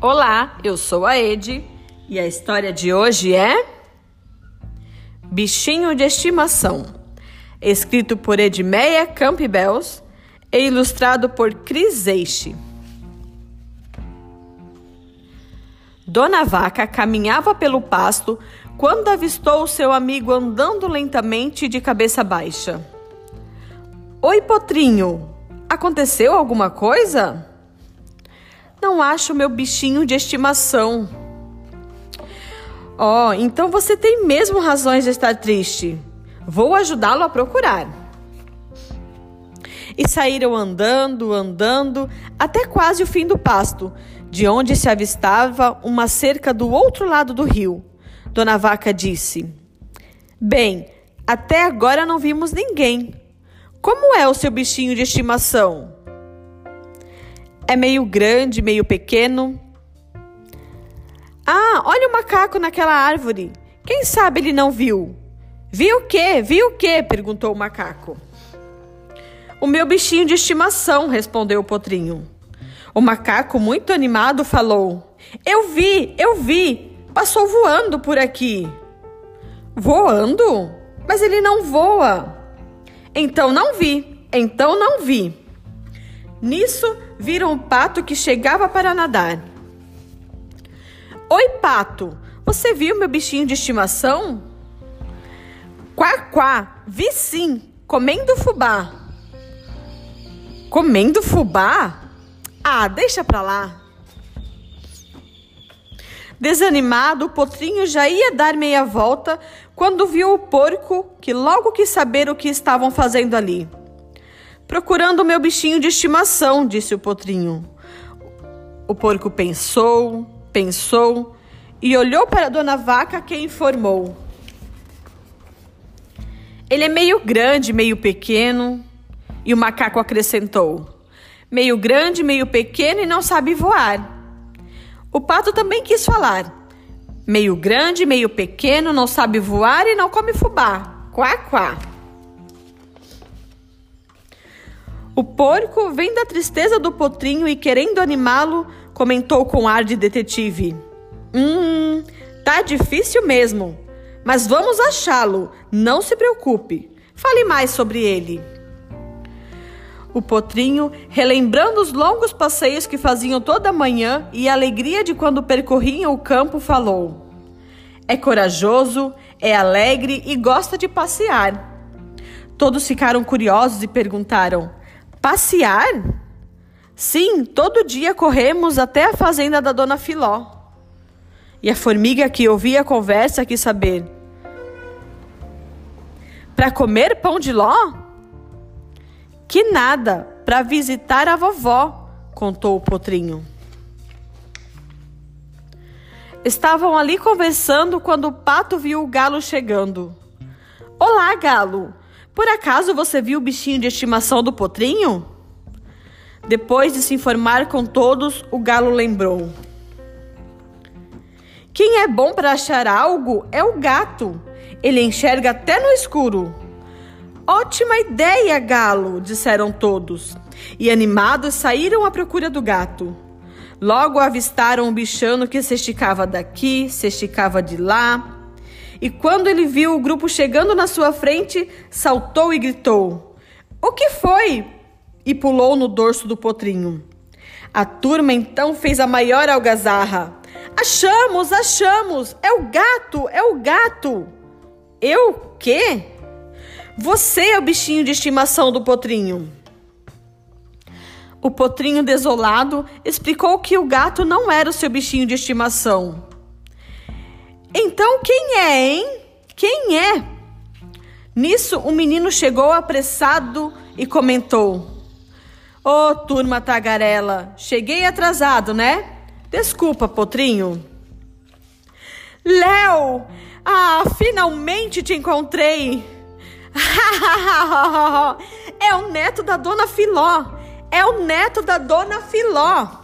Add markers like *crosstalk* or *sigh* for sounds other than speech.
Olá, eu sou a Ed e a história de hoje é Bichinho de Estimação, escrito por Edmeia Campbells e ilustrado por Chris Eiche. Dona Vaca caminhava pelo pasto quando avistou seu amigo andando lentamente de cabeça baixa. Oi, Potrinho, aconteceu alguma coisa? Não acho meu bichinho de estimação. Oh, então você tem mesmo razões de estar triste. Vou ajudá-lo a procurar. E saíram andando, andando, até quase o fim do pasto, de onde se avistava uma cerca do outro lado do rio. Dona Vaca disse: Bem, até agora não vimos ninguém. Como é o seu bichinho de estimação? É meio grande, meio pequeno. Ah, olha o macaco naquela árvore. Quem sabe ele não viu? Viu o quê? Viu o quê? perguntou o macaco. O meu bichinho de estimação, respondeu o potrinho. O macaco, muito animado, falou: Eu vi, eu vi. Passou voando por aqui. Voando? Mas ele não voa. Então não vi, então não vi. Nisso, viram um pato que chegava para nadar. Oi, pato, você viu meu bichinho de estimação? Quá, quá, vi sim, comendo fubá. Comendo fubá? Ah, deixa pra lá. Desanimado, o potrinho já ia dar meia volta quando viu o porco, que logo quis saber o que estavam fazendo ali. Procurando o meu bichinho de estimação, disse o potrinho. O porco pensou, pensou e olhou para a dona vaca que informou. Ele é meio grande, meio pequeno. E o macaco acrescentou: meio grande, meio pequeno e não sabe voar. O pato também quis falar: meio grande, meio pequeno, não sabe voar e não come fubá. Quá, quá. O porco, vendo a tristeza do potrinho e querendo animá-lo, comentou com ar de detetive: Hum, tá difícil mesmo. Mas vamos achá-lo, não se preocupe. Fale mais sobre ele. O potrinho, relembrando os longos passeios que faziam toda manhã e a alegria de quando percorriam o campo, falou: É corajoso, é alegre e gosta de passear. Todos ficaram curiosos e perguntaram: Passear? Sim, todo dia corremos até a fazenda da dona Filó. E a formiga que ouvia a conversa quis saber: Para comer pão de ló? Que nada, para visitar a vovó, contou o potrinho. Estavam ali conversando quando o pato viu o galo chegando. Olá, galo! Por acaso você viu o bichinho de estimação do potrinho? Depois de se informar com todos, o galo lembrou. Quem é bom para achar algo é o gato. Ele enxerga até no escuro. Ótima ideia, galo, disseram todos. E animados saíram à procura do gato. Logo avistaram o bichano que se esticava daqui, se esticava de lá, e quando ele viu o grupo chegando na sua frente, saltou e gritou: O que foi? E pulou no dorso do potrinho. A turma então fez a maior algazarra. Achamos, achamos! É o gato, é o gato! Eu quê? Você é o bichinho de estimação do potrinho. O potrinho desolado explicou que o gato não era o seu bichinho de estimação. Então quem é, hein? Quem é? Nisso, o menino chegou apressado e comentou: Ô, oh, turma tagarela, cheguei atrasado, né? Desculpa, potrinho. Léo! Ah, finalmente te encontrei! *laughs* é o neto da dona Filó! É o neto da dona Filó!